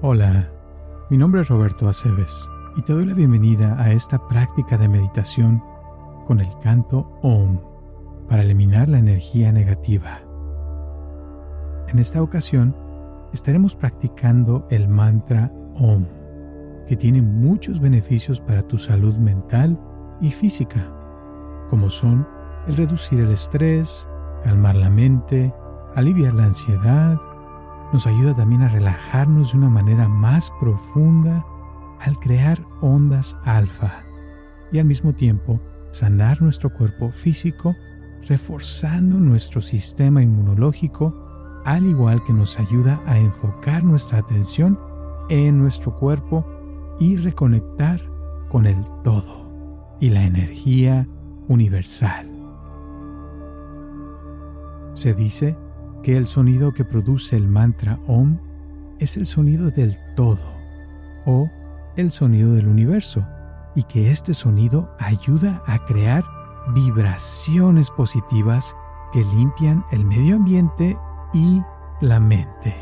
Hola, mi nombre es Roberto Aceves y te doy la bienvenida a esta práctica de meditación con el canto OM para eliminar la energía negativa. En esta ocasión estaremos practicando el mantra OM, que tiene muchos beneficios para tu salud mental y física, como son el reducir el estrés, calmar la mente, aliviar la ansiedad, nos ayuda también a relajarnos de una manera más profunda al crear ondas alfa y al mismo tiempo sanar nuestro cuerpo físico, reforzando nuestro sistema inmunológico, al igual que nos ayuda a enfocar nuestra atención en nuestro cuerpo y reconectar con el todo y la energía universal. Se dice que el sonido que produce el mantra OM es el sonido del todo o el sonido del universo y que este sonido ayuda a crear vibraciones positivas que limpian el medio ambiente y la mente.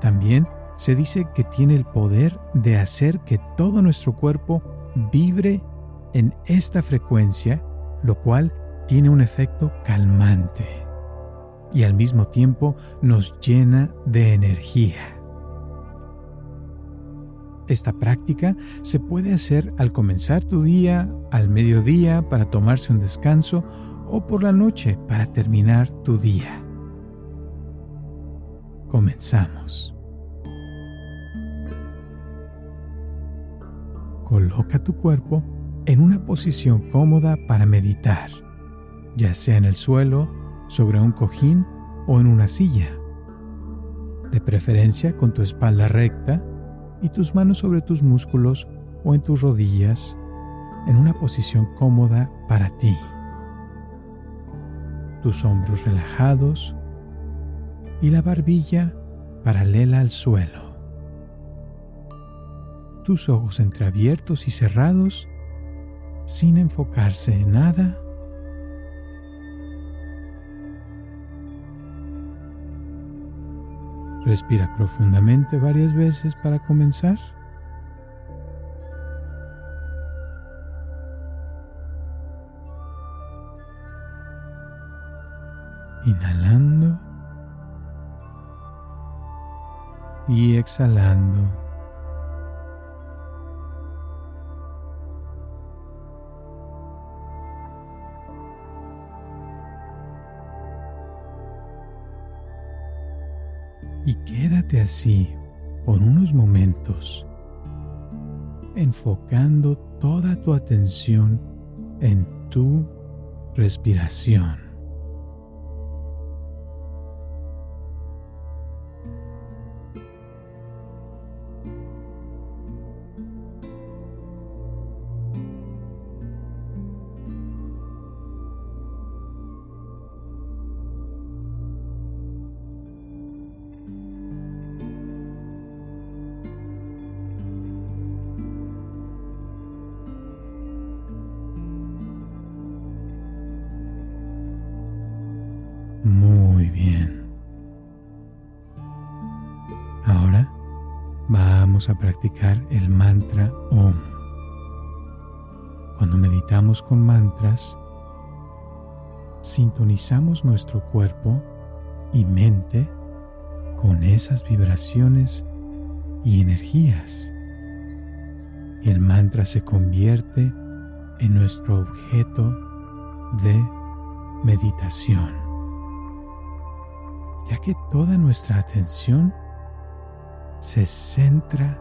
También se dice que tiene el poder de hacer que todo nuestro cuerpo vibre en esta frecuencia, lo cual tiene un efecto calmante y al mismo tiempo nos llena de energía. Esta práctica se puede hacer al comenzar tu día, al mediodía para tomarse un descanso o por la noche para terminar tu día. Comenzamos. Coloca tu cuerpo en una posición cómoda para meditar, ya sea en el suelo, sobre un cojín o en una silla, de preferencia con tu espalda recta y tus manos sobre tus músculos o en tus rodillas en una posición cómoda para ti. Tus hombros relajados y la barbilla paralela al suelo. Tus ojos entreabiertos y cerrados sin enfocarse en nada Respira profundamente varias veces para comenzar. Inhalando y exhalando. Y quédate así por unos momentos, enfocando toda tu atención en tu respiración. Ahora vamos a practicar el mantra OM. Cuando meditamos con mantras, sintonizamos nuestro cuerpo y mente con esas vibraciones y energías. Y el mantra se convierte en nuestro objeto de meditación ya que toda nuestra atención se centra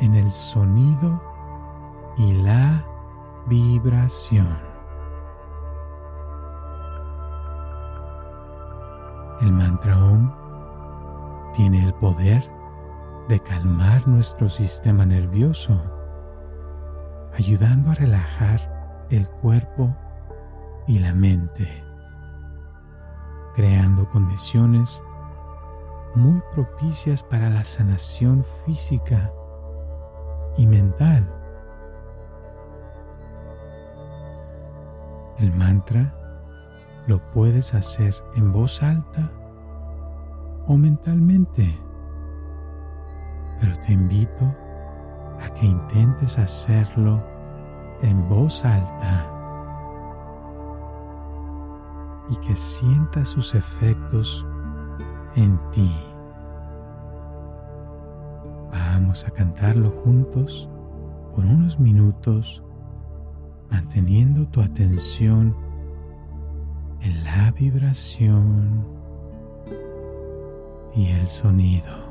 en el sonido y la vibración. El mantra OM tiene el poder de calmar nuestro sistema nervioso, ayudando a relajar el cuerpo y la mente creando condiciones muy propicias para la sanación física y mental. El mantra lo puedes hacer en voz alta o mentalmente, pero te invito a que intentes hacerlo en voz alta y que sientas sus efectos en ti. Vamos a cantarlo juntos por unos minutos, manteniendo tu atención en la vibración y el sonido.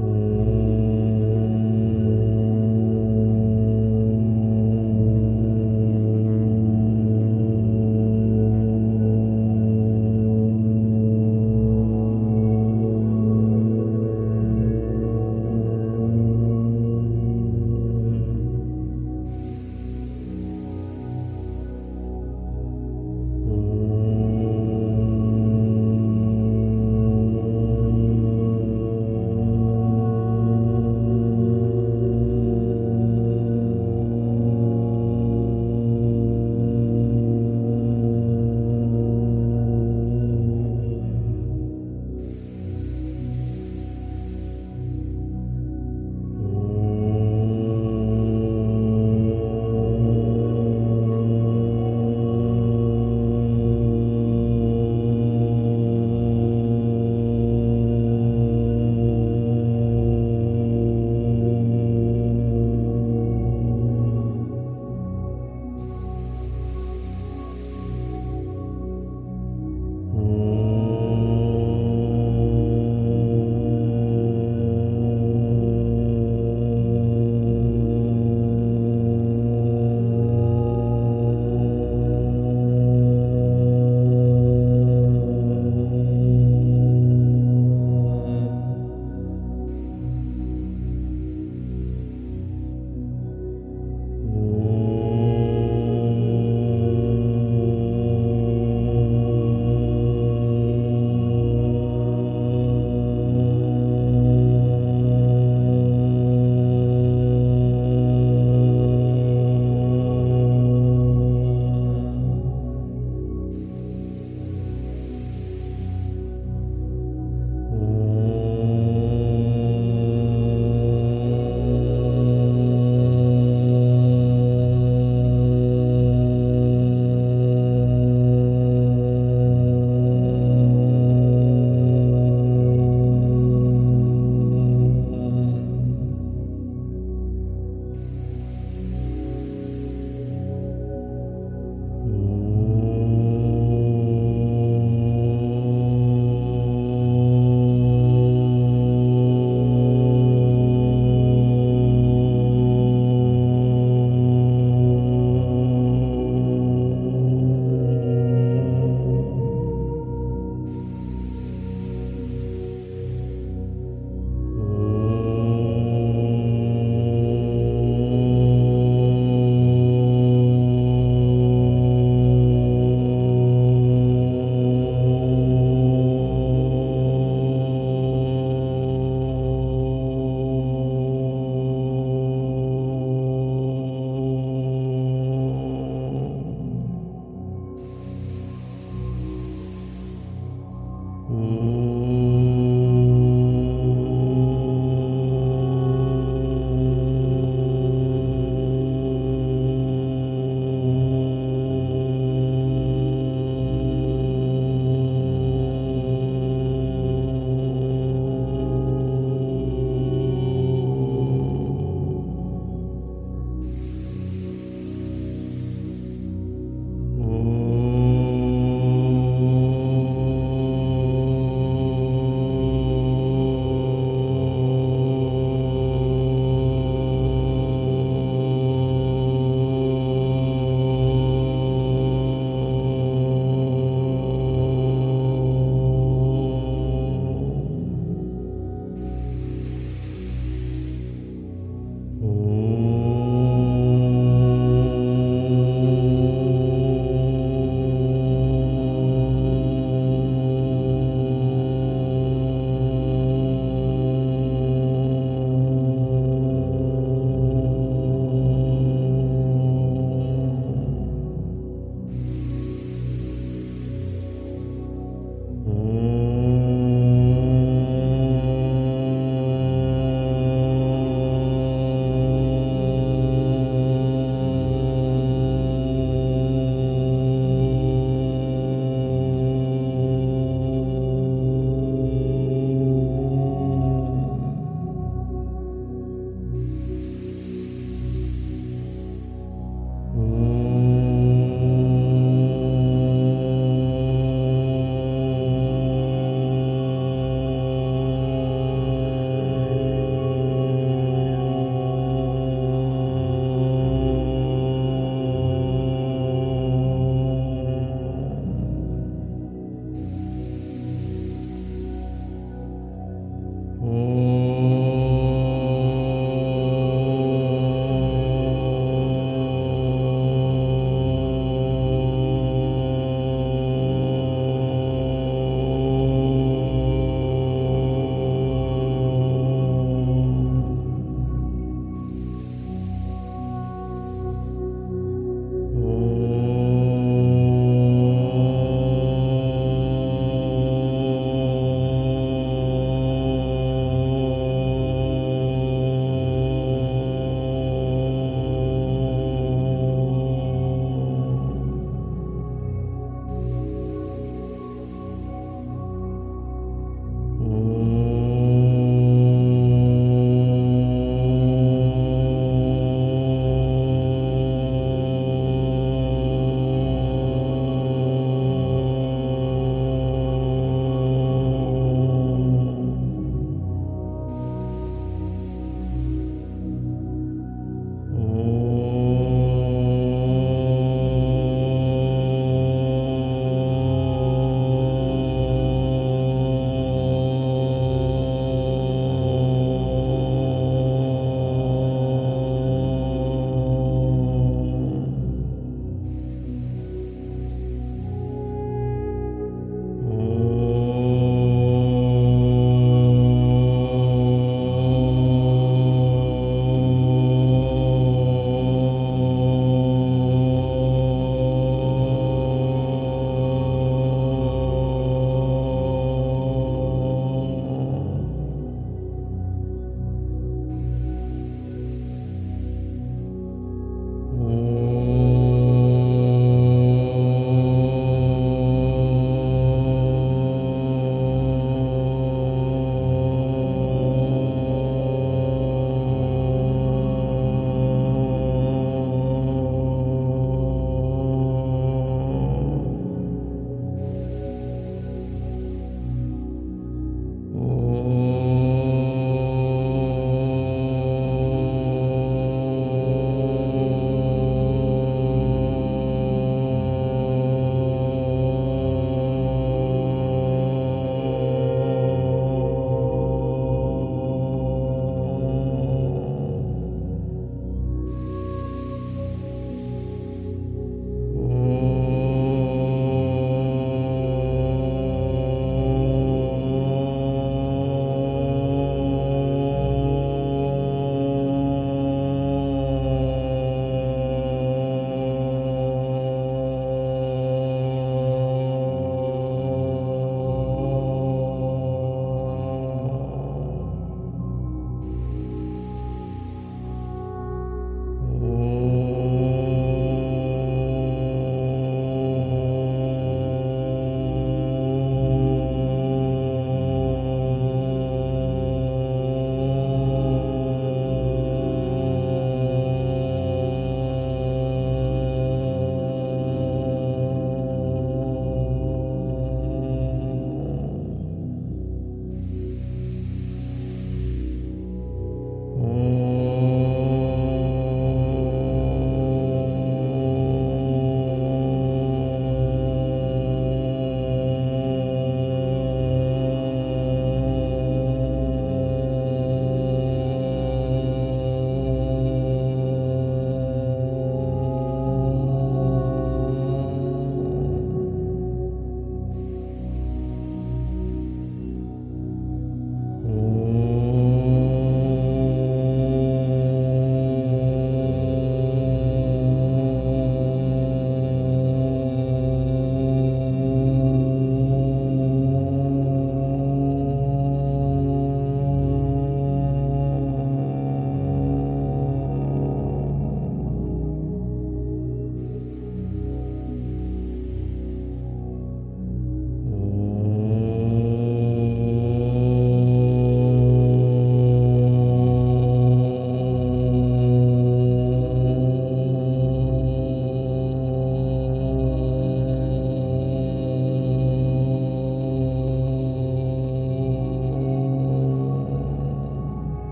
Oh.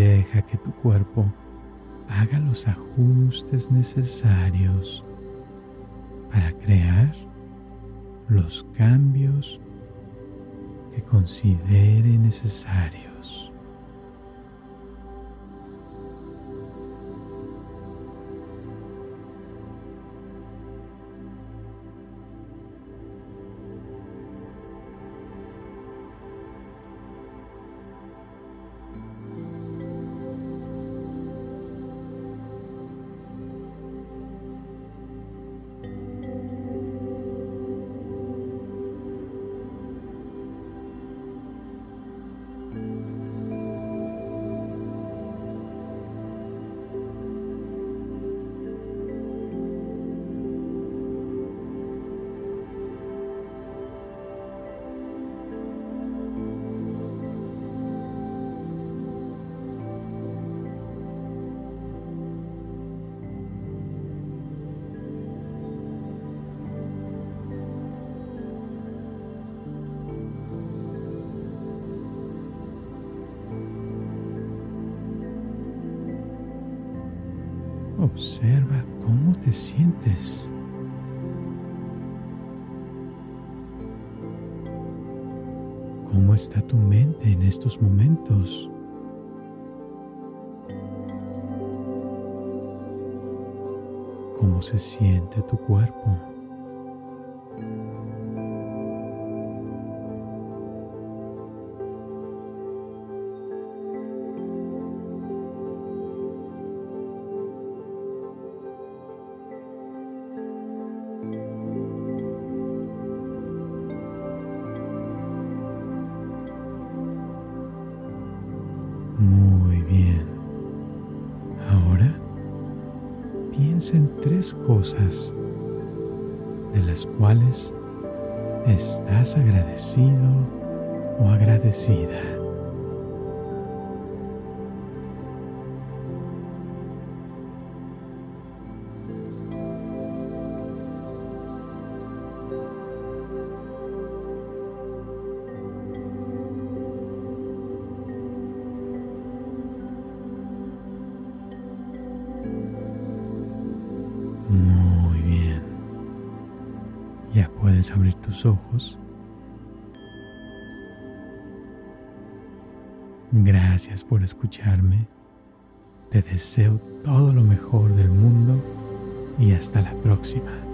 Deja que tu cuerpo haga los ajustes necesarios para crear los cambios que considere necesarios. Observa cómo te sientes. ¿Cómo está tu mente en estos momentos? ¿Cómo se siente tu cuerpo? En tres cosas de las cuales estás agradecido o agradecida. Muy bien. Ya puedes abrir tus ojos. Gracias por escucharme. Te deseo todo lo mejor del mundo y hasta la próxima.